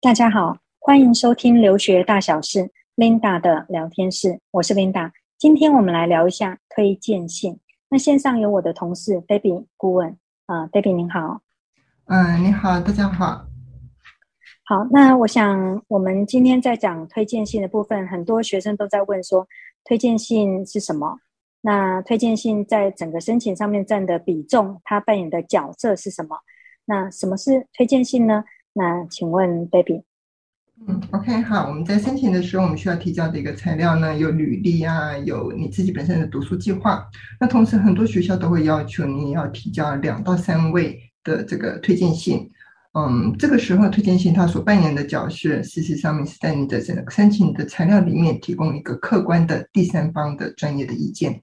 大家好，欢迎收听留学大小事 Linda 的聊天室，我是 Linda。今天我们来聊一下推荐信。那线上有我的同事 Debbie 顾问啊，Debbie 您好。嗯，你好，大家好。好，那我想我们今天在讲推荐信的部分，很多学生都在问说，推荐信是什么？那推荐信在整个申请上面占的比重，它扮演的角色是什么？那什么是推荐信呢？那请问 Baby？嗯，OK，好，我们在申请的时候，我们需要提交的一个材料呢，有履历啊，有你自己本身的读书计划。那同时，很多学校都会要求你要提交两到三位的这个推荐信。嗯，这个时候推荐信它所扮演的角色，事实上面是在你的申请的材料里面提供一个客观的第三方的专业的意见。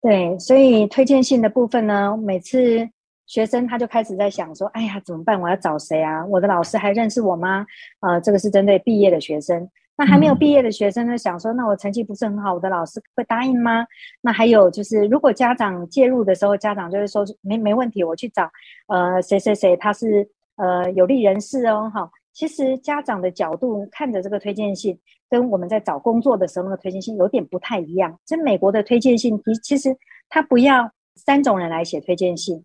对，所以推荐信的部分呢，每次。学生他就开始在想说：“哎呀，怎么办？我要找谁啊？我的老师还认识我吗？”呃，这个是针对毕业的学生。那还没有毕业的学生呢，想说：“那我成绩不是很好，我的老师会答应吗？”那还有就是，如果家长介入的时候，家长就会说：“没没问题，我去找呃谁谁谁，他是呃有利人士哦。”哈，其实家长的角度看着这个推荐信，跟我们在找工作的时候那个推荐信有点不太一样。这美国的推荐信，其其实他不要三种人来写推荐信。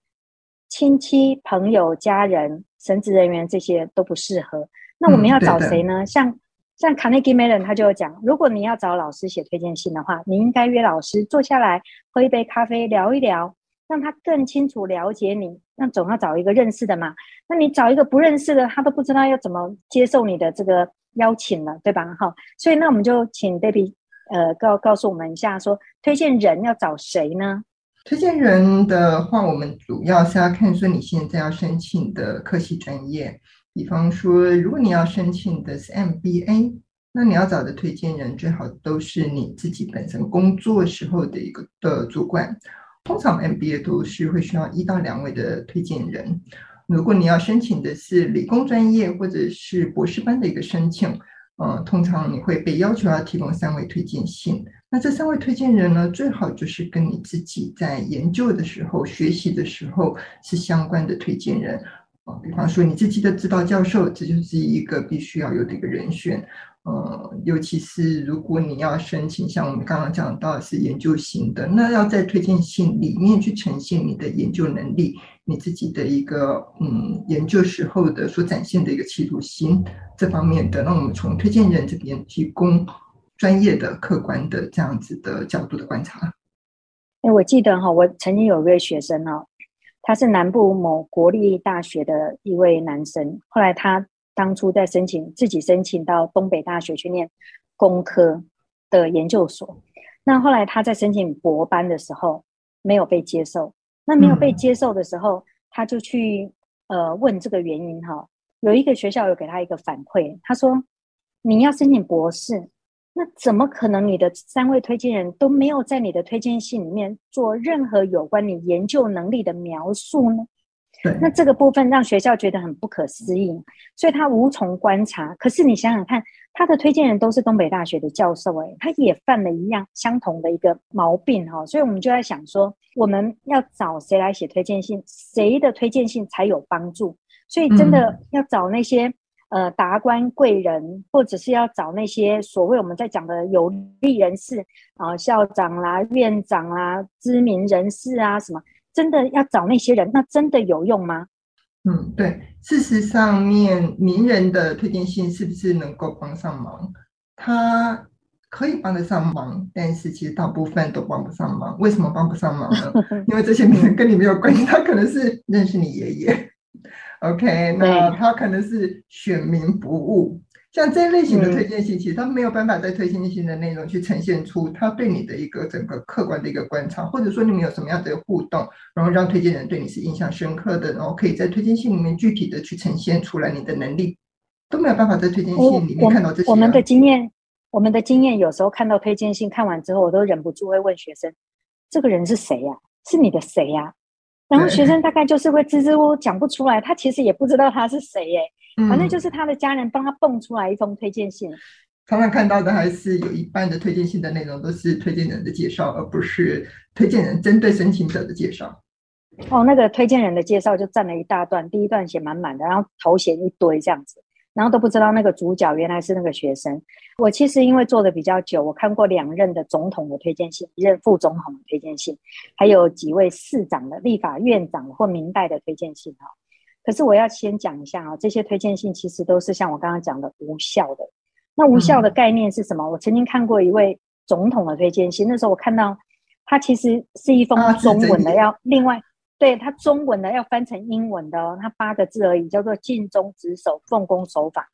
亲戚、朋友、家人、神职人员这些都不适合。那我们要找谁呢？嗯、像像 Carnegie Mellon 他就有讲，如果你要找老师写推荐信的话，你应该约老师坐下来喝一杯咖啡聊一聊，让他更清楚了解你。那总要找一个认识的嘛。那你找一个不认识的，他都不知道要怎么接受你的这个邀请了，对吧？哈，所以那我们就请 Debbie 呃告告诉我们一下说，说推荐人要找谁呢？推荐人的话，我们主要是要看说你现在要申请的科系专业。比方说，如果你要申请的是 MBA，那你要找的推荐人最好都是你自己本身工作时候的一个的主管。通常 MBA 都是会需要一到两位的推荐人。如果你要申请的是理工专业或者是博士班的一个申请。呃，通常你会被要求要提供三位推荐信。那这三位推荐人呢，最好就是跟你自己在研究的时候、学习的时候是相关的推荐人。啊，比方说你自己的指导教授，这就是一个必须要有的一个人选。呃，尤其是如果你要申请，像我们刚刚讲到是研究型的，那要在推荐信里面去呈现你的研究能力，你自己的一个嗯研究时候的所展现的一个企图心这方面的，那我们从推荐人这边提供专业的、客观的这样子的角度的观察。哎，我记得哈，我曾经有一位学生哦，他是南部某国立大学的一位男生，后来他。当初在申请自己申请到东北大学去念工科的研究所，那后来他在申请博班的时候没有被接受。那没有被接受的时候，他就去呃问这个原因哈。有一个学校有给他一个反馈，他说：“你要申请博士，那怎么可能你的三位推荐人都没有在你的推荐信里面做任何有关你研究能力的描述呢？”那这个部分让学校觉得很不可思议，所以他无从观察。可是你想想看，他的推荐人都是东北大学的教授，诶，他也犯了一样相同的一个毛病哈。所以我们就在想说，我们要找谁来写推荐信，谁的推荐信才有帮助？所以真的要找那些呃达官贵人，或者是要找那些所谓我们在讲的有利人士啊，校长啦、院长啦、知名人士啊什么。真的要找那些人，那真的有用吗？嗯，对。事实上面，名人的推荐信是不是能够帮上忙？他可以帮得上忙，但是其实大部分都帮不上忙。为什么帮不上忙呢？因为这些名人跟你没有关系，他可能是认识你爷爷。OK，那他可能是选民不误。像这类型的推荐信，其实他没有办法在推荐信的内容去呈现出他对你的一个整个客观的一个观察，或者说你们有什么样的互动，然后让推荐人对你是印象深刻的，然后可以在推荐信里面具体的去呈现出来你的能力，都没有办法在推荐信里面看到这些。我们的经验，我们的经验有时候看到推荐信看完之后，我都忍不住会问学生：“这个人是谁呀？是你的谁呀？”然后学生大概就是会支支吾吾讲不出来，他其实也不知道他是谁耶。反正就是他的家人帮他蹦出来一封推荐信。常常看到的还是有一半的推荐信的内容都是推荐人的介绍，而不是推荐人针对申请者的介绍。哦，那个推荐人的介绍就占了一大段，第一段写满满的，然后头衔一堆这样子，然后都不知道那个主角原来是那个学生。我其实因为做的比较久，我看过两任的总统的推荐信，一任副总统的推荐信，还有几位市长的、立法院长或明代的推荐信哈。可是我要先讲一下啊，这些推荐信其实都是像我刚刚讲的无效的。那无效的概念是什么？嗯、我曾经看过一位总统的推荐信，那时候我看到他其实是一封中文的，要另外。对，他中文的要翻成英文的哦，他八个字而已，叫做“尽忠职守，奉公守法”。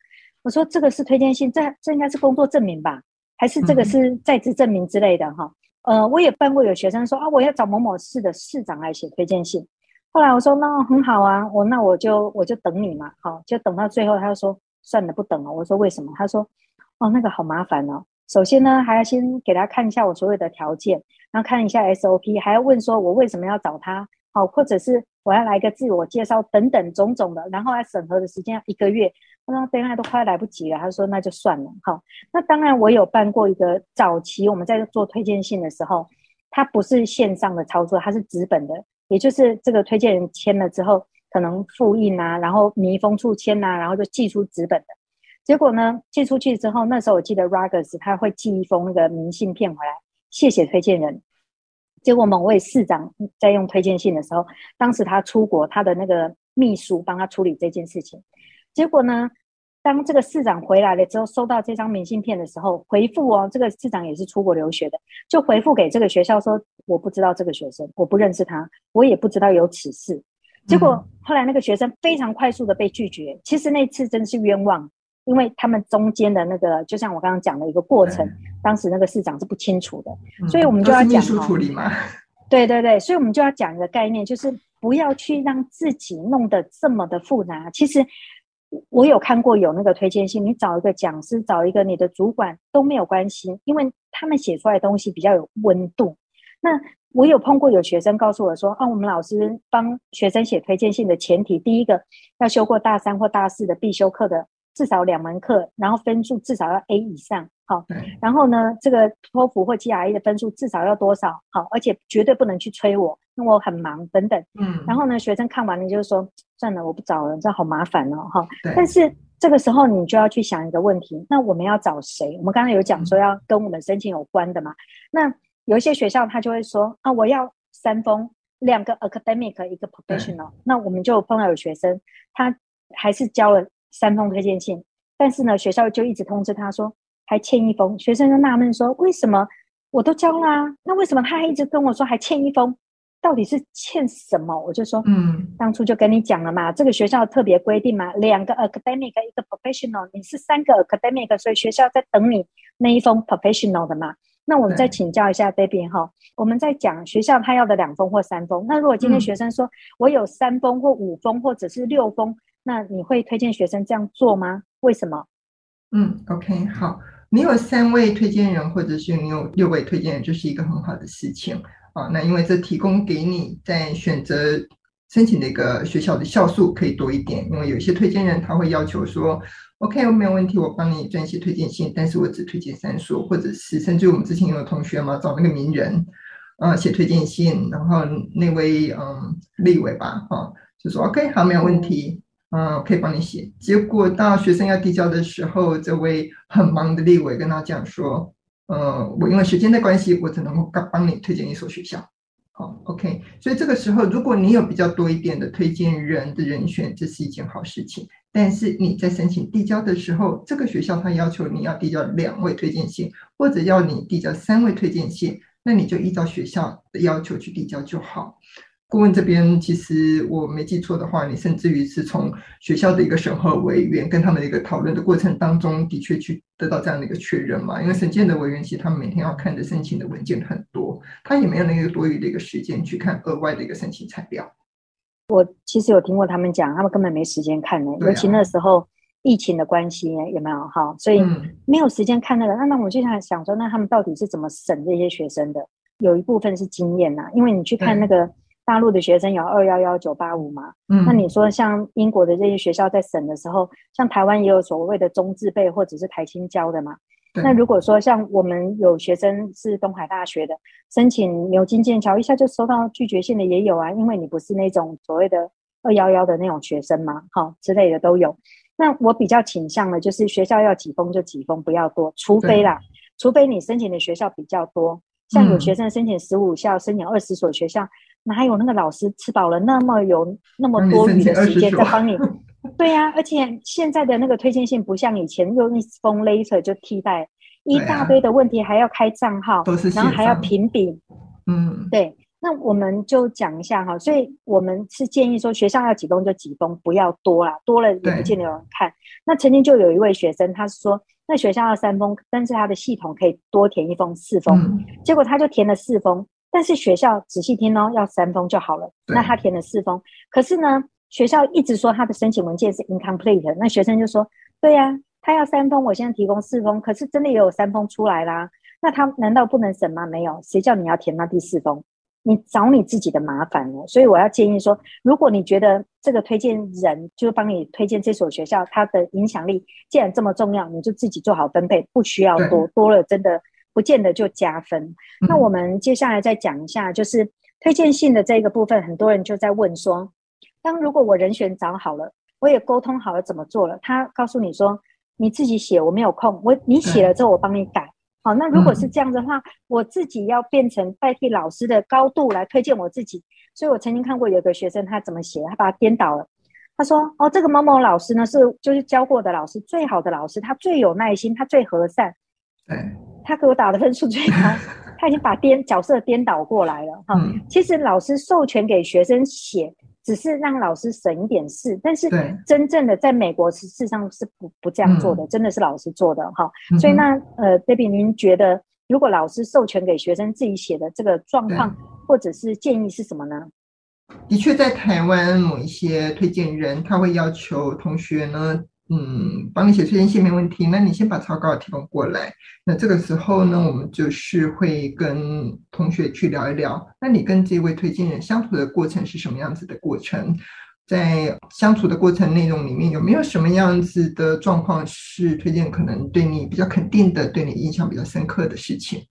我说这个是推荐信，这这应该是工作证明吧？还是这个是在职证明之类的哈？嗯、呃，我也办过有学生说啊，我要找某某市的市长来写推荐信。后来我说那很好啊，我那我就我就等你嘛，好，就等到最后，他就说算了，不等了。我说为什么？他说哦，那个好麻烦哦。首先呢，还要先给他看一下我所有的条件，然后看一下 SOP，还要问说我为什么要找他。好，或者是我要来个自我介绍等等种种的，然后来审核的时间要一个月，我说等下都快来不及了。他说那就算了。好，那当然我有办过一个早期我们在做推荐信的时候，它不是线上的操作，它是纸本的，也就是这个推荐人签了之后，可能复印啊，然后密封处签呐，然后就寄出纸本的。结果呢，寄出去之后，那时候我记得 Ruggers 他会寄一封那个明信片回来，谢谢推荐人。结果某位市长在用推荐信的时候，当时他出国，他的那个秘书帮他处理这件事情。结果呢，当这个市长回来了之后，收到这张明信片的时候，回复哦，这个市长也是出国留学的，就回复给这个学校说：“我不知道这个学生，我不认识他，我也不知道有此事。”结果后来那个学生非常快速的被拒绝。其实那次真是冤枉。因为他们中间的那个，就像我刚刚讲的一个过程，对当时那个市长是不清楚的，嗯、所以我们就要讲秘书处理嘛。对对对，所以我们就要讲一个概念，就是不要去让自己弄得这么的复杂。其实我有看过有那个推荐信，你找一个讲师，找一个你的主管都没有关系，因为他们写出来的东西比较有温度。那我有碰过有学生告诉我说，啊，我们老师帮学生写推荐信的前提，第一个要修过大三或大四的必修课的。至少两门课，然后分数至少要 A 以上，好。对然后呢，这个托福或 GRE 的分数至少要多少？好，而且绝对不能去催我，因为我很忙等等。嗯。然后呢，学生看完了就是说：“算了，我不找了，这好麻烦哦。”哈。对。但是这个时候你就要去想一个问题：那我们要找谁？我们刚才有讲说要跟我们申请有关的嘛？嗯、那有一些学校他就会说：“啊，我要三封，两个 academic，一个 professional。”那我们就碰到有学生，他还是交了。三封推荐信，但是呢，学校就一直通知他说还欠一封。学生就纳闷说：“为什么我都交啦、啊？那为什么他还一直跟我说还欠一封？到底是欠什么？”我就说：“嗯，当初就跟你讲了嘛，这个学校特别规定嘛，两个 academic 一个 professional，你是三个 academic，所以学校在等你那一封 professional 的嘛。那我们再请教一下这边哈，我们在讲学校他要的两封或三封。那如果今天学生说、嗯、我有三封或五封或者是六封？”那你会推荐学生这样做吗？为什么？嗯，OK，好，你有三位推荐人，或者是你有六位推荐人，就是一个很好的事情啊。那因为这提供给你在选择申请的一个学校的校数可以多一点，因为有些推荐人他会要求说，OK，我没有问题，我帮你撰写推荐信，但是我只推荐三所，或者是甚至我们之前有同学嘛，找那个名人啊写推荐信，然后那位嗯立委吧，啊，就说 OK，好，没有问题。嗯，可以帮你写。结果到学生要递交的时候，这位很忙的立委跟他讲说：“呃，我因为时间的关系，我只能够帮你推荐一所学校。”好，OK。所以这个时候，如果你有比较多一点的推荐人的人选，这是一件好事情。但是你在申请递交的时候，这个学校他要求你要递交两位推荐信，或者要你递交三位推荐信，那你就依照学校的要求去递交就好。顾问这边，其实我没记错的话，你甚至于是从学校的一个审核委员跟他们的一个讨论的过程当中，的确去得到这样的一个确认嘛。因为审件的委员其实他们每天要看的申请的文件很多，他也没有那个多余的一个时间去看额外的一个申请材料。我其实有听过他们讲，他们根本没时间看呢，尤其那时候疫情的关系也没有哈？所以没有时间看那个。那那我就想想说，那他们到底是怎么审这些学生的？有一部分是经验呐，因为你去看那个。大陆的学生有二幺幺九八五嘛？嗯，那你说像英国的这些学校在审的时候，像台湾也有所谓的中字辈或者是台青教的嘛？那如果说像我们有学生是东海大学的，申请牛津剑桥，一下就收到拒绝信的也有啊，因为你不是那种所谓的二幺幺的那种学生嘛，哈之类的都有。那我比较倾向的就是学校要几封就几封，不要多，除非啦，除非你申请的学校比较多。像有学生申请十五校，嗯、申请二十所学校，哪有那个老师吃饱了那么有那么多余的时间在帮你？对呀、啊，而且现在的那个推荐信不像以前用一封 letter 就替代，一大堆的问题还要开账号，然后还要评比。嗯，对。那我们就讲一下哈，所以我们是建议说学校要几封就几封，不要多啦，多了也不见得有人看。那曾经就有一位学生，他是说那学校要三封，但是他的系统可以多填一封四封，嗯、结果他就填了四封，但是学校仔细听哦，要三封就好了。那他填了四封，可是呢，学校一直说他的申请文件是 incomplete，那学生就说，对呀、啊，他要三封，我现在提供四封，可是真的也有三封出来啦，那他难道不能审吗？没有，谁叫你要填那第四封？你找你自己的麻烦了，所以我要建议说，如果你觉得这个推荐人就是帮你推荐这所学校，它的影响力既然这么重要，你就自己做好分配，不需要多，多了真的不见得就加分。嗯、那我们接下来再讲一下，就是推荐信的这个部分，很多人就在问说，当如果我人选找好了，我也沟通好了怎么做了，他告诉你说你自己写，我没有空，我你写了之后我帮你改。好，那如果是这样的话，嗯、我自己要变成代替老师的高度来推荐我自己。所以我曾经看过有个学生，他怎么写，他把它颠倒了。他说：“哦，这个某某老师呢，是就是教过的老师，最好的老师，他最有耐心，他最和善。嗯，他给我打的分数最高。他已经把颠角色颠倒过来了。哈、嗯，其实老师授权给学生写。”只是让老师省一点事，但是真正的在美国是事实上是不不这样做的，嗯、真的是老师做的哈。嗯、所以那呃，Debbie，您觉得如果老师授权给学生自己写的这个状况或者是建议是什么呢？的确，在台湾某一些推荐人他会要求同学呢。嗯，帮你写推荐信没问题。那你先把草稿提供过来。那这个时候呢，我们就是会跟同学去聊一聊。那你跟这位推荐人相处的过程是什么样子的过程？在相处的过程内容里面，有没有什么样子的状况是推荐可能对你比较肯定的，对你印象比较深刻的事情？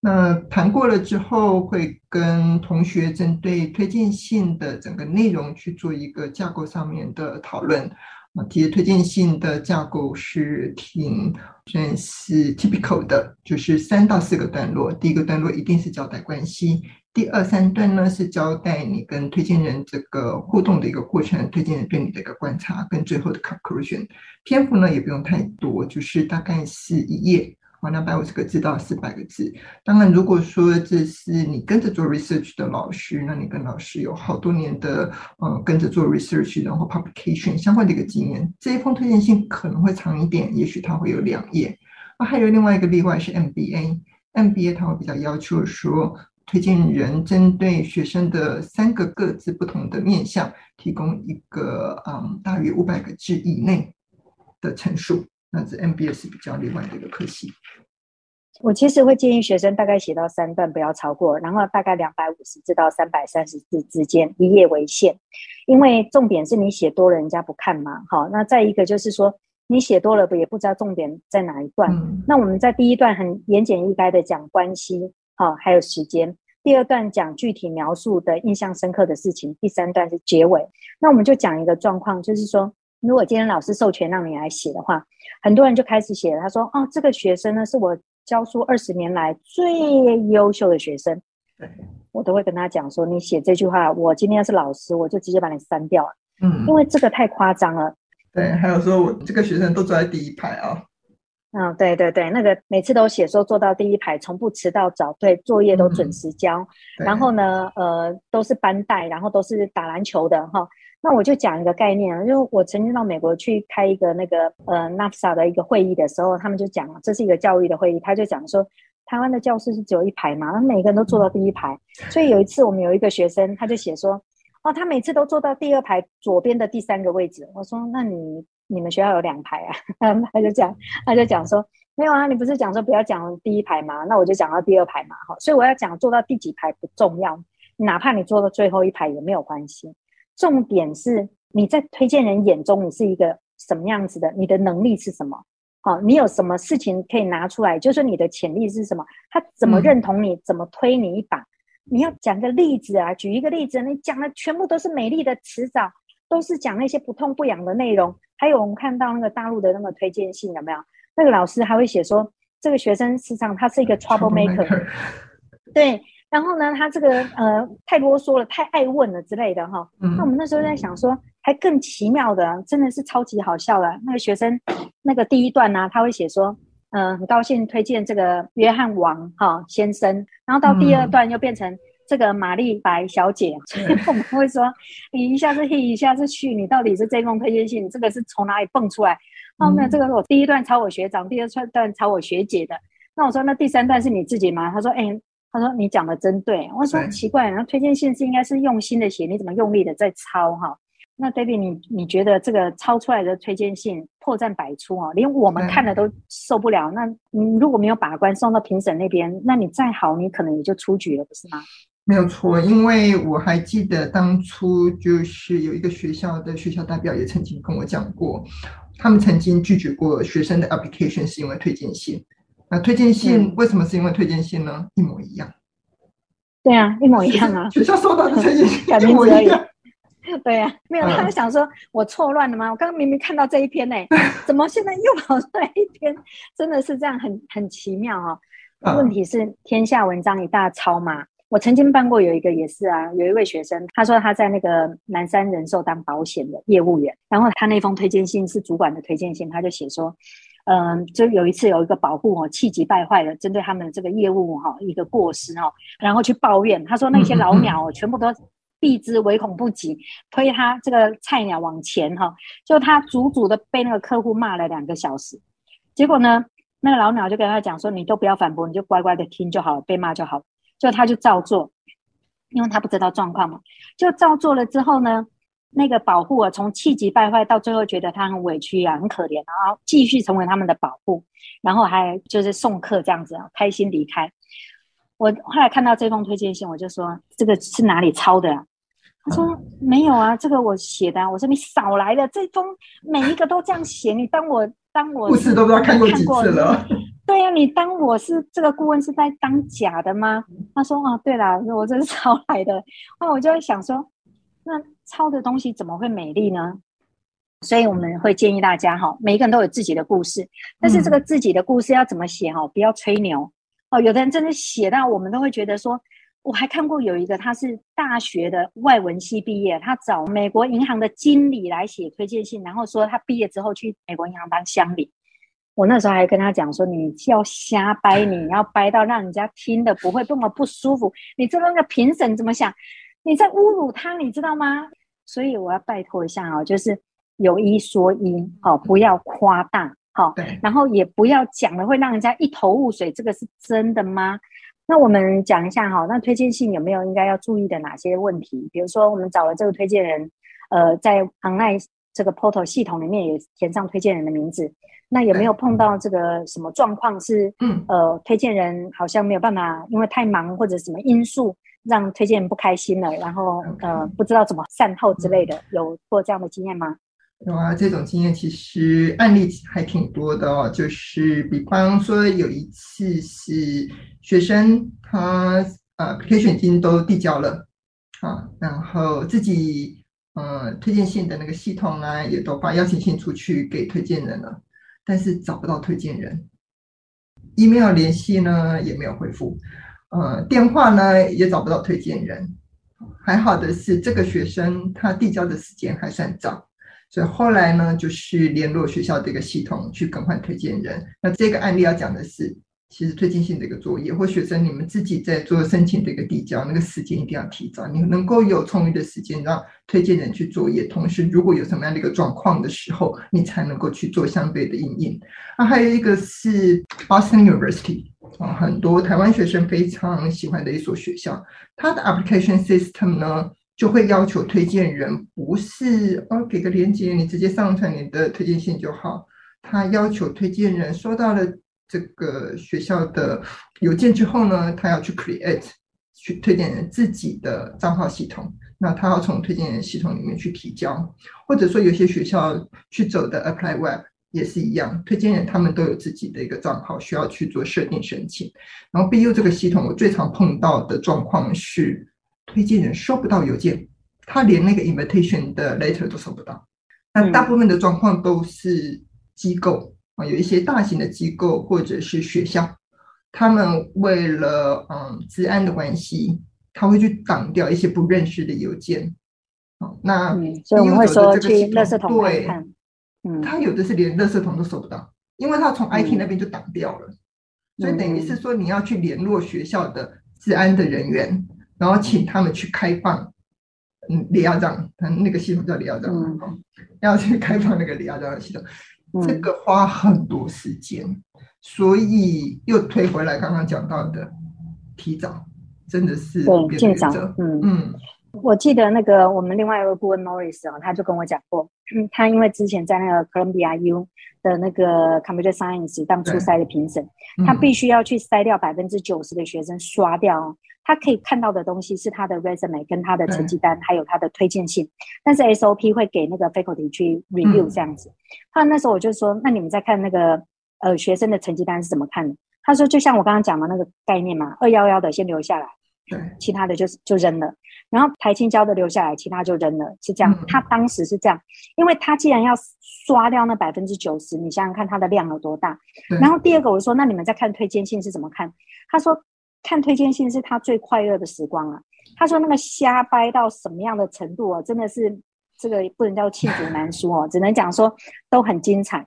那谈过了之后，会跟同学针对推荐信的整个内容去做一个架构上面的讨论。啊，其实推荐信的架构是挺算是 typical 的，就是三到四个段落。第一个段落一定是交代关系，第二三段呢是交代你跟推荐人这个互动的一个过程，推荐人对你的一个观察，跟最后的 conclusion。篇幅呢也不用太多，就是大概是一页。两百五十个字到四百个字。当然，如果说这是你跟着做 research 的老师，那你跟老师有好多年的呃跟着做 research，然后 publication 相关的一个经验，这一封推荐信可能会长一点，也许它会有两页。啊，还有另外一个例外是 MBA，MBA 它会比较要求说，推荐人针对学生的三个各自不同的面向，提供一个嗯大于五百个字以内的陈述。那是 MBA 是比较另外的一个科系。我其实会建议学生大概写到三段，不要超过，然后大概两百五十字到三百三十字之间，一页为限。因为重点是你写多了，人家不看嘛。好，那再一个就是说，你写多了，也不知道重点在哪一段。嗯、那我们在第一段很言简意赅的讲关系，好，还有时间。第二段讲具体描述的印象深刻的事情。第三段是结尾。那我们就讲一个状况，就是说。如果今天老师授权让你来写的话，很多人就开始写了。他说：“哦，这个学生呢，是我教书二十年来最优秀的学生。”我都会跟他讲说：“你写这句话，我今天要是老师，我就直接把你删掉了。”嗯，因为这个太夸张了。对，还有说我这个学生都坐在第一排啊。嗯，对对对，那个每次都写说坐到第一排，从不迟到早退，作业都准时交。嗯、然后呢，呃，都是班带，然后都是打篮球的哈。那我就讲一个概念啊，因为我曾经到美国去开一个那个呃 NAFSA 的一个会议的时候，他们就讲，这是一个教育的会议，他就讲说，台湾的教室是只有一排嘛，那每个人都坐到第一排，所以有一次我们有一个学生，他就写说，哦，他每次都坐到第二排左边的第三个位置。我说，那你你们学校有两排啊？他就讲，他就讲说，没有啊，你不是讲说不要讲第一排吗？那我就讲到第二排嘛，哈，所以我要讲坐到第几排不重要。哪怕你坐到最后一排也没有关系。重点是你在推荐人眼中你是一个什么样子的，你的能力是什么？好，你有什么事情可以拿出来？就是你的潜力是什么？他怎么认同你？嗯、怎么推你一把？你要讲个例子啊，举一个例子，你讲的全部都是美丽的词藻，都是讲那些不痛不痒的内容。还有我们看到那个大陆的那个推荐信有没有？那个老师还会写说，这个学生实际上他是一个 trouble maker，对。然后呢，他这个呃太啰嗦了，太爱问了之类的哈。嗯、那我们那时候在想说，还更奇妙的，真的是超级好笑了。那个学生那个第一段呢、啊，他会写说，嗯、呃，很高兴推荐这个约翰王哈、哦、先生。然后到第二段又变成这个玛丽白小姐，嗯、所 以我们会说，你一下子 he，一下子去，你到底是这封推荐信，这个是从哪里蹦出来？后面这个是我第一段抄我学长，第二段抄我学姐的。那我说，那第三段是你自己吗？他说，哎。他说：“你讲的真对。”我说：“奇怪，然后推荐信是应该是用心的写，你怎么用力的在抄哈？”那 David，你你觉得这个抄出来的推荐信破绽百出啊，连我们看了都受不了。那你如果没有把关送到评审那边，那你再好，你可能也就出局了，不是吗？没有错，因为我还记得当初就是有一个学校的学校代表也曾经跟我讲过，他们曾经拒绝过学生的 application 是因为推荐信。那推荐信为什么是因为推荐信呢？嗯、一模一样。对啊，一模一样啊。学校收到的推荐信 一模一样。对呀、啊，没有，他就想说我错乱了吗？我刚刚明明看到这一篇呢，怎么现在又跑出来一篇？真的是这样很，很很奇妙哦。问题是天下文章一大抄嘛。我曾经办过有一个也是啊，有一位学生，他说他在那个南山人寿当保险的业务员，然后他那封推荐信是主管的推荐信，他就写说。嗯，就有一次有一个保护哦，气急败坏的针对他们的这个业务哈一个过失哈，然后去抱怨，他说那些老鸟全部都避之唯恐不及，推他这个菜鸟往前哈，就他足足的被那个客户骂了两个小时，结果呢，那个老鸟就跟他讲说，你都不要反驳，你就乖乖的听就好了，被骂就好，就他就照做，因为他不知道状况嘛，就照做了之后呢。那个保护啊，从气急败坏到最后觉得他很委屈啊，很可怜，然后继续成为他们的保护，然后还就是送客这样子啊，开心离开。我后来看到这封推荐信，我就说这个是哪里抄的啊？他说没有啊，这个我写的啊。我说你少来了，这封每一个都这样写，你当我当我故事都不知道看过几次了。对呀，你当我是这个顾问是在当假的吗？他说啊，对了，我这是抄来的。那我就会想说，那。抄的东西怎么会美丽呢？所以我们会建议大家哈，每一个人都有自己的故事，但是这个自己的故事要怎么写哈？不要吹牛哦。有的人真的写到我们都会觉得说，我还看过有一个他是大学的外文系毕业，他找美国银行的经理来写推荐信，然后说他毕业之后去美国银行当乡里。我那时候还跟他讲说，你要瞎掰，你要掰到让人家听的不会这么不舒服。你知道那个评审怎么想？你在侮辱他，你知道吗？所以我要拜托一下哦，就是有一说一，好，不要夸大，好，对，然后也不要讲了会让人家一头雾水，这个是真的吗？那我们讲一下哈，那推荐信有没有应该要注意的哪些问题？比如说，我们找了这个推荐人，呃，在 online 这个 portal 系统里面也填上推荐人的名字，那有没有碰到这个什么状况是，嗯，呃，推荐人好像没有办法，因为太忙或者什么因素？让推荐人不开心了，然后呃不知道怎么善后之类的，有过这样的经验吗？有啊，这种经验其实案例还挺多的哦。就是比方说有一次是学生他呃培训金都递交了啊，然后自己呃推荐信的那个系统啊也都发邀请信出去给推荐人了，但是找不到推荐人，email 联系呢也没有回复。呃，电话呢也找不到推荐人，还好的是这个学生他递交的时间还算早，所以后来呢就是联络学校这个系统去更换推荐人。那这个案例要讲的是。其实推荐信的一个作业，或学生你们自己在做申请的一个递交，那个时间一定要提早，你能够有充裕的时间让推荐人去作业。同时，如果有什么样的一个状况的时候，你才能够去做相对的应应。啊，还有一个是 Boston University 啊，很多台湾学生非常喜欢的一所学校，它的 application system 呢就会要求推荐人不是哦给个链接，你直接上传你的推荐信就好，他要求推荐人收到了。这个学校的邮件之后呢，他要去 create 去推荐人自己的账号系统，那他要从推荐人系统里面去提交，或者说有些学校去走的 Apply Web 也是一样，推荐人他们都有自己的一个账号需要去做设定申请。然后 BU 这个系统，我最常碰到的状况是，推荐人收不到邮件，他连那个 invitation 的 letter 都收不到。那大部分的状况都是机构啊，有一些大型的机构或者是学校。他们为了嗯治安的关系，他会去挡掉一些不认识的邮件。好，那、嗯、所以我们会说去垃圾桶看看。嗯，他有的是连垃圾桶都收不到，因为他从 IT 那边就挡掉了。嗯、所以等于是说，你要去联络学校的治安的人员，嗯、然后请他们去开放嗯李亚章，他那个系统叫李亚章，嗯、要去开放那个李亚章的系统，嗯、这个花很多时间。所以又推回来，刚刚讲到的提早，真的是对尽早。嗯嗯，嗯我记得那个我们另外一位顾问 Norris 啊，他就跟我讲过，嗯，他因为之前在那个 Columbia U 的那个 Computer Science 当初筛的评审，嗯、他必须要去筛掉百分之九十的学生刷掉，哦他可以看到的东西是他的 resume 跟他的成绩单，还有他的推荐信，但是 SOP 会给那个 faculty 去 review 这样子。他、嗯、那时候我就说，那你们在看那个。呃，学生的成绩单是怎么看的？他说，就像我刚刚讲的那个概念嘛，二幺幺的先留下来，对，其他的就就扔了。然后台青交的留下来，其他就扔了，是这样。嗯、他当时是这样，因为他既然要刷掉那百分之九十，你想想看他的量有多大。然后第二个，我说，那你们在看推荐信是怎么看？他说，看推荐信是他最快乐的时光啊。他说那个瞎掰到什么样的程度啊，真的是这个不能叫罄竹难书哦，只能讲说都很精彩。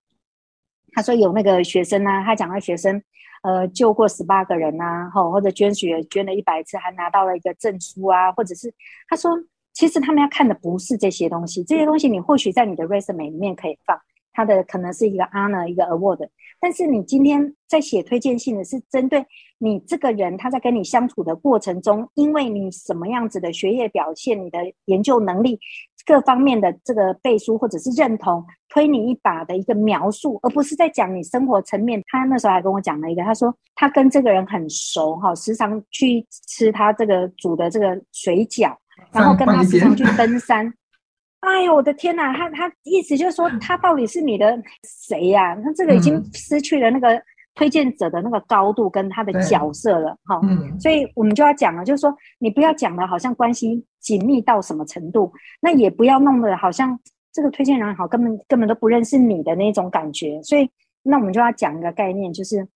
他说有那个学生呢、啊，他讲到学生，呃，救过十八个人呐、啊，吼，或者捐血捐了一百次，还拿到了一个证书啊，或者是他说，其实他们要看的不是这些东西，这些东西你或许在你的 resume 里面可以放，他的可能是一个 honor 一个 award，但是你今天在写推荐信的是针对你这个人，他在跟你相处的过程中，因为你什么样子的学业表现，你的研究能力。各方面的这个背书或者是认同，推你一把的一个描述，而不是在讲你生活层面。他那时候还跟我讲了一个，他说他跟这个人很熟哈，时常去吃他这个煮的这个水饺，然后跟他时常去登山。哎呦，我的天哪！他他意思就是说，他到底是你的谁呀？他这个已经失去了那个。推荐者的那个高度跟他的角色了哈，嗯，所以我们就要讲了，就是说你不要讲的好像关系紧密到什么程度，那也不要弄得好像这个推荐人好根本根本都不认识你的那种感觉，所以那我们就要讲一个概念，就是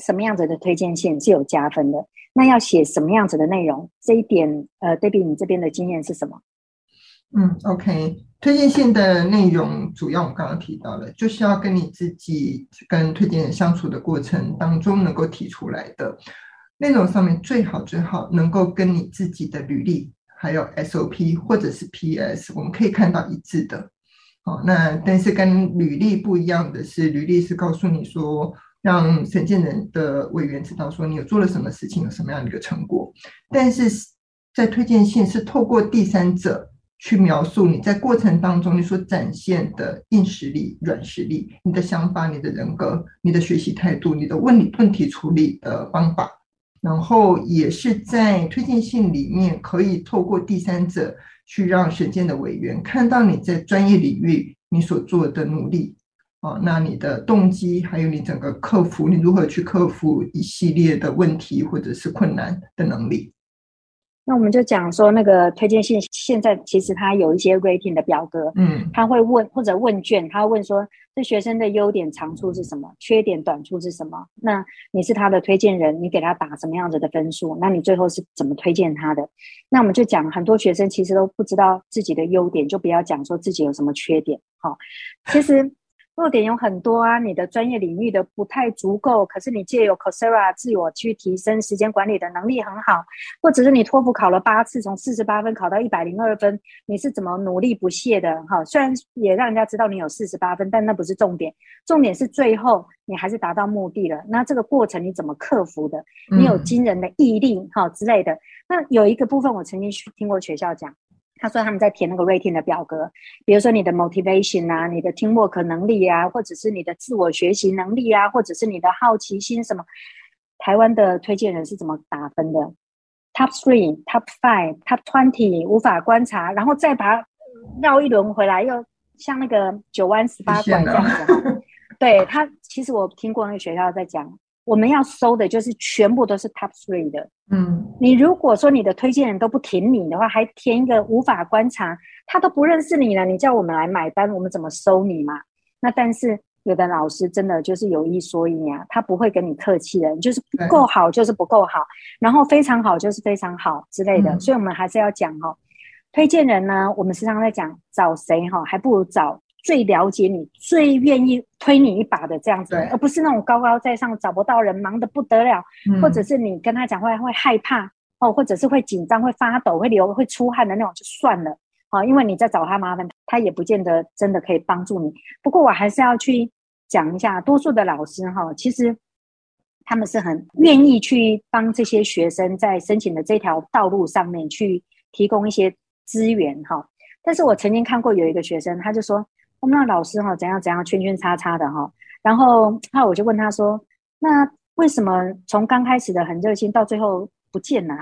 什么样子的推荐信是有加分的，那要写什么样子的内容，这一点呃，Debbie 你这边的经验是什么？嗯，OK，推荐信的内容主要我们刚刚提到了，就是要跟你自己跟推荐人相处的过程当中能够提出来的内容上面，最好最好能够跟你自己的履历还有 SOP 或者是 PS，我们可以看到一致的。好，那但是跟履历不一样的是，履历是告诉你说，让审荐人的委员知道说你有做了什么事情，有什么样的一个成果，但是在推荐信是透过第三者。去描述你在过程当中你所展现的硬实力、软实力，你的想法、你的人格、你的学习态度、你的问问题处理的方法，然后也是在推荐信里面可以透过第三者去让审荐的委员看到你在专业领域你所做的努力哦，那你的动机，还有你整个克服，你如何去克服一系列的问题或者是困难的能力。那我们就讲说，那个推荐信现在其实它有一些 rating 的表格，嗯，他会问或者问卷，他会问说这学生的优点长处是什么，缺点短处是什么？那你是他的推荐人，你给他打什么样子的分数？那你最后是怎么推荐他的？那我们就讲很多学生其实都不知道自己的优点，就不要讲说自己有什么缺点，好，其实。弱点有很多啊，你的专业领域的不太足够，可是你借由 Coursera 自我去提升时间管理的能力很好，或者是你托福考了八次，从四十八分考到一百零二分，你是怎么努力不懈的？哈，虽然也让人家知道你有四十八分，但那不是重点，重点是最后你还是达到目的了。那这个过程你怎么克服的？你有惊人的毅力哈之类的。那有一个部分我曾经听过学校讲。他说他们在填那个 rating 的表格，比如说你的 motivation 啊，你的 teamwork 能力啊，或者是你的自我学习能力啊，或者是你的好奇心什么。台湾的推荐人是怎么打分的？top three、top five、top twenty 无法观察，然后再把绕一轮回来，又像那个九弯十八拐这样子。对他，其实我听过那个学校在讲，我们要收的就是全部都是 top three 的。嗯，你如果说你的推荐人都不挺你的话，还填一个无法观察，他都不认识你了，你叫我们来买单，我们怎么收你嘛？那但是有的老师真的就是有一说一啊，他不会跟你客气的，就是不够好就是不够好，然后非常好就是非常好之类的。嗯，所以我们还是要讲哦，推荐人呢，我们时常在讲找谁哈，还不如找。最了解你、最愿意推你一把的这样子，而不是那种高高在上找不到人、忙得不得了，嗯、或者是你跟他讲话会害怕哦，或者是会紧张、会发抖、会流、会出汗的那种，就算了啊，因为你在找他麻烦，他也不见得真的可以帮助你。不过我还是要去讲一下，多数的老师哈，其实他们是很愿意去帮这些学生在申请的这条道路上面去提供一些资源哈。但是我曾经看过有一个学生，他就说。我们那老师哈怎样怎样圈圈叉叉的哈，然后那我就问他说：“那为什么从刚开始的很热心到最后不见了？”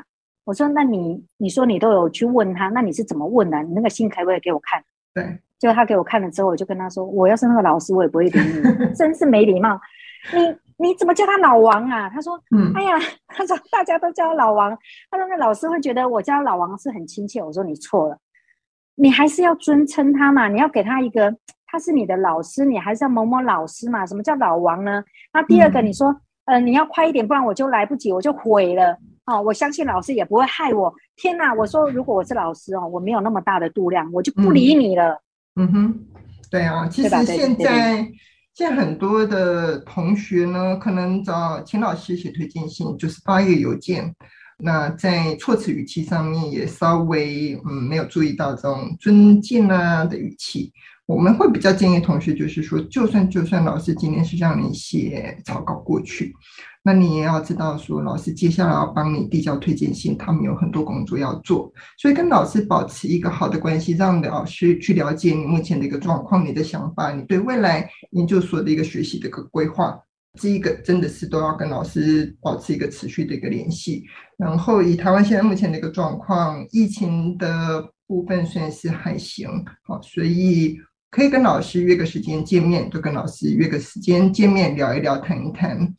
我说：“那你你说你都有去问他，那你是怎么问的？你那个信可不可以给我看？”对，就他给我看了之后，我就跟他说：“我要是那个老师，我也不会理你，真是没礼貌。你你怎么叫他老王啊？”他说：“嗯，哎呀，他说大家都叫他老王，他说那老师会觉得我叫他老王是很亲切。”我说：“你错了。”你还是要尊称他嘛，你要给他一个，他是你的老师，你还是要某某老师嘛。什么叫老王呢？那第二个，你说，嗯、呃，你要快一点，不然我就来不及，我就毁了。哦，我相信老师也不会害我。天哪，我说如果我是老师哦，我没有那么大的度量，我就不理你了。嗯，嗯哼，对啊，其实现在现在很多的同学呢，可能找秦老师写推荐信，就是发一个邮件。那在措辞语气上面也稍微嗯没有注意到这种尊敬啊的语气，我们会比较建议同学就是说，就算就算老师今天是让你写草稿过去，那你也要知道说，老师接下来要帮你递交推荐信，他们有很多工作要做，所以跟老师保持一个好的关系，让老师去了解你目前的一个状况、你的想法、你对未来研究所的一个学习的一个规划。这一个真的是都要跟老师保持一个持续的一个联系，然后以台湾现在目前的一个状况，疫情的部分算是还行，好，所以可以跟老师约个时间见面，就跟老师约个时间见面聊一聊、谈一谈，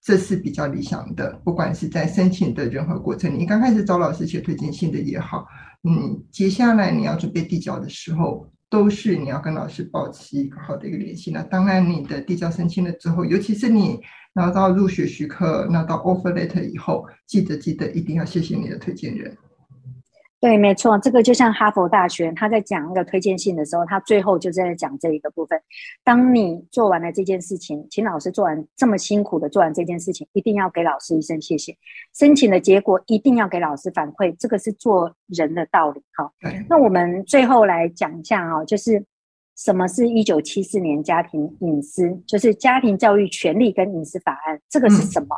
这是比较理想的。不管是在申请的任何过程，你刚开始找老师写推荐信的也好，嗯，接下来你要准备递交的时候。都是你要跟老师保持一个好的一个联系。那当然，你的递交申请了之后，尤其是你拿到入学许可、拿到 offer letter 以后，记得记得一定要谢谢你的推荐人。对，没错，这个就像哈佛大学，他在讲那个推荐信的时候，他最后就在讲这一个部分。当你做完了这件事情，请老师做完这么辛苦的做完这件事情，一定要给老师一声谢谢。申请的结果一定要给老师反馈，这个是做人的道理。哈，那我们最后来讲一下啊，就是什么是一九七四年家庭隐私，就是家庭教育权利跟隐私法案，这个是什么？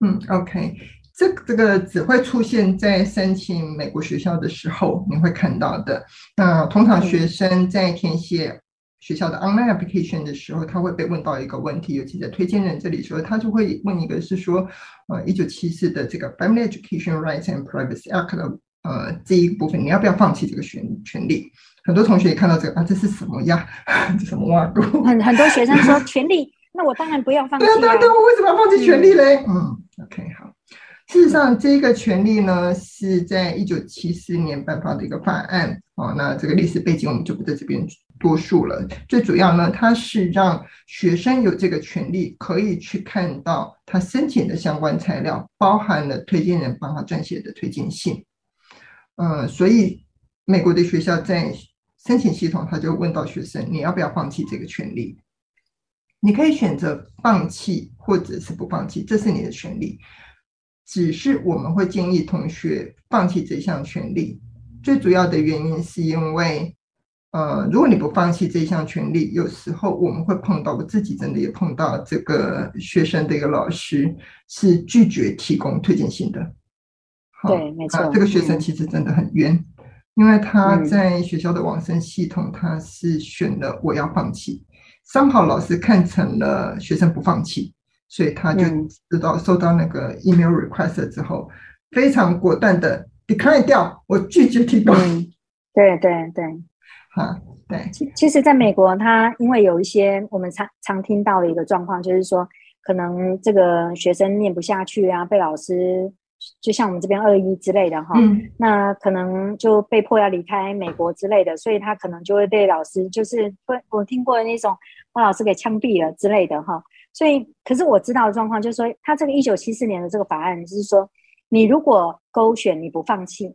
嗯，嗯，OK。这这个只会出现在申请美国学校的时候，你会看到的。那通常学生在填写学校的 online application 的时候，他会被问到一个问题，尤其在推荐人这里说，他就会问一个是说，呃，一九七四的这个 Family Education Rights and Privacy Act 的呃这一部分，你要不要放弃这个权权利？很多同学也看到这个啊，这是什么呀？这什么挖沟？很很多学生说 权利，那我当然不要放弃啊。对啊，对啊，我为什么要放弃权利嘞？嗯，嗯，OK，好。事实上，这个权利呢是在一九七四年颁发的一个法案。哦，那这个历史背景我们就不在这边多述了。最主要呢，它是让学生有这个权利，可以去看到他申请的相关材料，包含了推荐人帮他撰写的推荐信。呃，所以美国的学校在申请系统，他就问到学生：你要不要放弃这个权利？你可以选择放弃，或者是不放弃，这是你的权利。只是我们会建议同学放弃这项权利，最主要的原因是因为，呃，如果你不放弃这项权利，有时候我们会碰到，我自己真的也碰到这个学生的一个老师是拒绝提供推荐信的。对，没错。这个学生其实真的很冤，因为他在学校的网申系统，他是选了我要放弃，三好老师看成了学生不放弃。所以他就知道收到那个 email request 之后，非常果断的 decline 掉，我拒绝提供。嗯，对对对，哈，对。其其实，在美国，他因为有一些我们常常听到的一个状况，就是说，可能这个学生念不下去啊，被老师。就像我们这边二一之类的哈，嗯、那可能就被迫要离开美国之类的，所以他可能就会被老师就是会我听过的那种把老师给枪毙了之类的哈。所以，可是我知道的状况就是说，他这个一九七四年的这个法案就是说，你如果勾选你不放弃，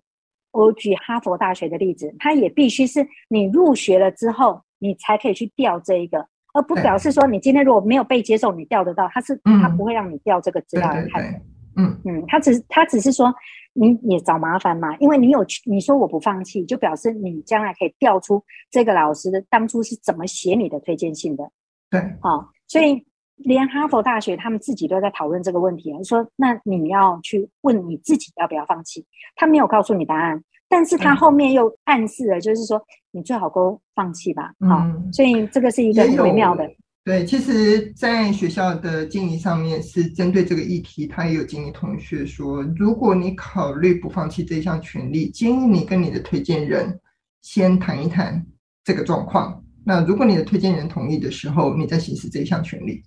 我举哈佛大学的例子，他也必须是你入学了之后，你才可以去调这一个，而不表示说你今天如果没有被接受，你调得到，他是他不会让你调这个资料来看的。嗯嗯，他只他只是说你也找麻烦嘛，因为你有你说我不放弃，就表示你将来可以调出这个老师当初是怎么写你的推荐信的。对，好、哦，所以连哈佛大学他们自己都在讨论这个问题，说那你要去问你自己要不要放弃，他没有告诉你答案，但是他后面又暗示了，就是说你最好都放弃吧。好、嗯哦，所以这个是一个很微妙的。对，其实，在学校的经营上面是针对这个议题，他也有经理同学说，如果你考虑不放弃这项权利，建议你跟你的推荐人先谈一谈这个状况。那如果你的推荐人同意的时候，你再行使这一项权利。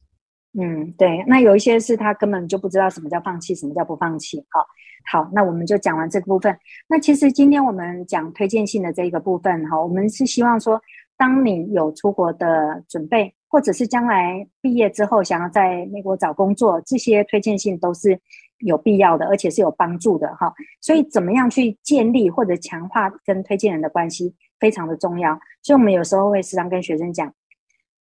嗯，对。那有一些是他根本就不知道什么叫放弃，什么叫不放弃。好，好，那我们就讲完这个部分。那其实今天我们讲推荐信的这一个部分，哈，我们是希望说，当你有出国的准备。或者是将来毕业之后想要在美国找工作，这些推荐信都是有必要的，而且是有帮助的哈。所以怎么样去建立或者强化跟推荐人的关系，非常的重要。所以我们有时候会时常跟学生讲，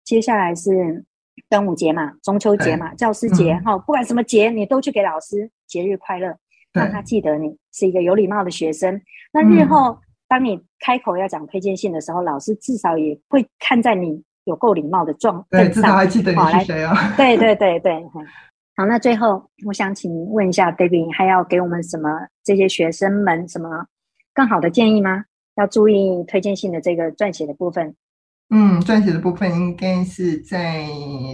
接下来是端午节嘛，中秋节嘛，教师节哈，嗯、不管什么节，你都去给老师节日快乐，让他记得你是一个有礼貌的学生。那日后当你开口要讲推荐信的时候，老师至少也会看在你。有够礼貌的状，对，至少还记得你是谁啊？对对对对，好，那最后我想请问一下，David 还要给我们什么这些学生们什么更好的建议吗？要注意推荐信的这个撰写的部分。嗯，撰写的部分应该是在，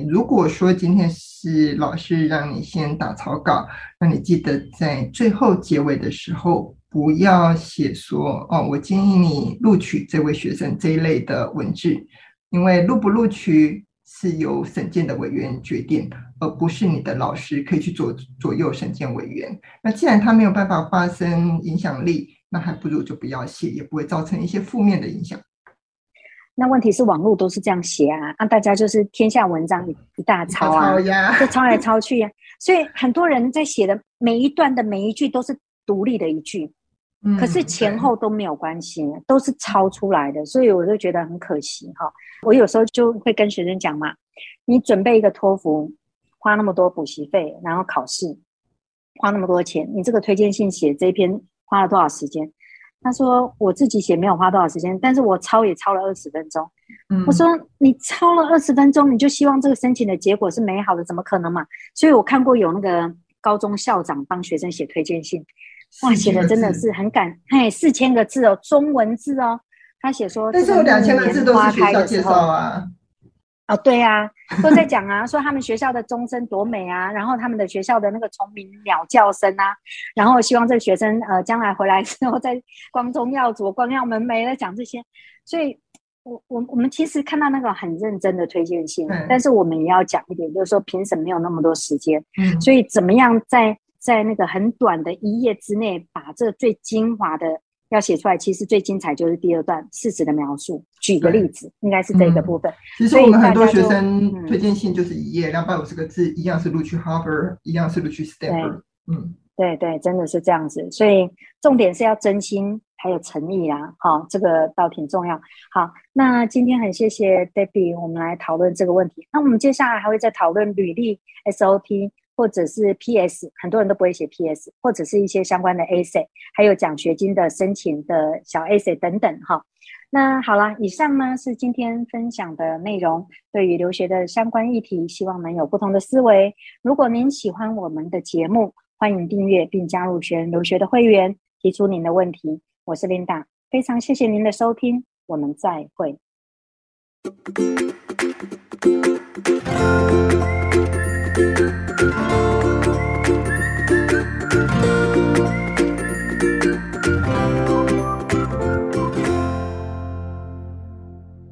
如果说今天是老师让你先打草稿，那你记得在最后结尾的时候不要写说哦，我建议你录取这位学生这一类的文字。因为录不录取是由审建的委员决定，而不是你的老师可以去左左右审建委员。那既然他没有办法发生影响力，那还不如就不要写，也不会造成一些负面的影响。那问题是网络都是这样写啊，那大家就是天下文章一一大抄呀，就抄来抄去呀，啊。所以很多人在写的每一段的每一句都是独立的一句。可是前后都没有关系，都是抄出来的，所以我就觉得很可惜哈。我有时候就会跟学生讲嘛，你准备一个托福，花那么多补习费，然后考试，花那么多钱，你这个推荐信写这篇花了多少时间？他说我自己写没有花多少时间，但是我抄也抄了二十分钟。我说你抄了二十分钟，你就希望这个申请的结果是美好的，怎么可能嘛？所以我看过有那个高中校长帮学生写推荐信。哇，写的真的是很感，嘿，四千个字哦，中文字哦。他写说，但是有两千个字都是学校介绍啊。哦，对啊，都在讲啊，说他们学校的钟声多美啊，然后他们的学校的那个虫鸣鸟叫声啊，然后希望这个学生呃将来回来之后在光宗耀祖、光耀门楣的讲这些。所以我我我们其实看到那个很认真的推荐信，嗯、但是我们也要讲一点，就是说评审没有那么多时间，嗯，所以怎么样在。在那个很短的一页之内，把这最精华的要写出来。其实最精彩就是第二段事实的描述。举个例子，应该是这个部分。其实我们很多学生推荐信就是一页两百五十个字，一样是录取 Harvard，一样是录取 Stanford。嗯，对对，真的是这样子。所以重点是要真心还有诚意啦。好，这个倒挺重要。好，那今天很谢谢 Debbie，我们来讨论这个问题。那我们接下来还会再讨论履历 SOP。或者是 PS，很多人都不会写 PS，或者是一些相关的 AC，还有奖学金的申请的小 AC 等等哈。那好了，以上呢是今天分享的内容，对于留学的相关议题，希望能有不同的思维。如果您喜欢我们的节目，欢迎订阅并加入学人留学的会员，提出您的问题。我是 Linda，非常谢谢您的收听，我们再会。you.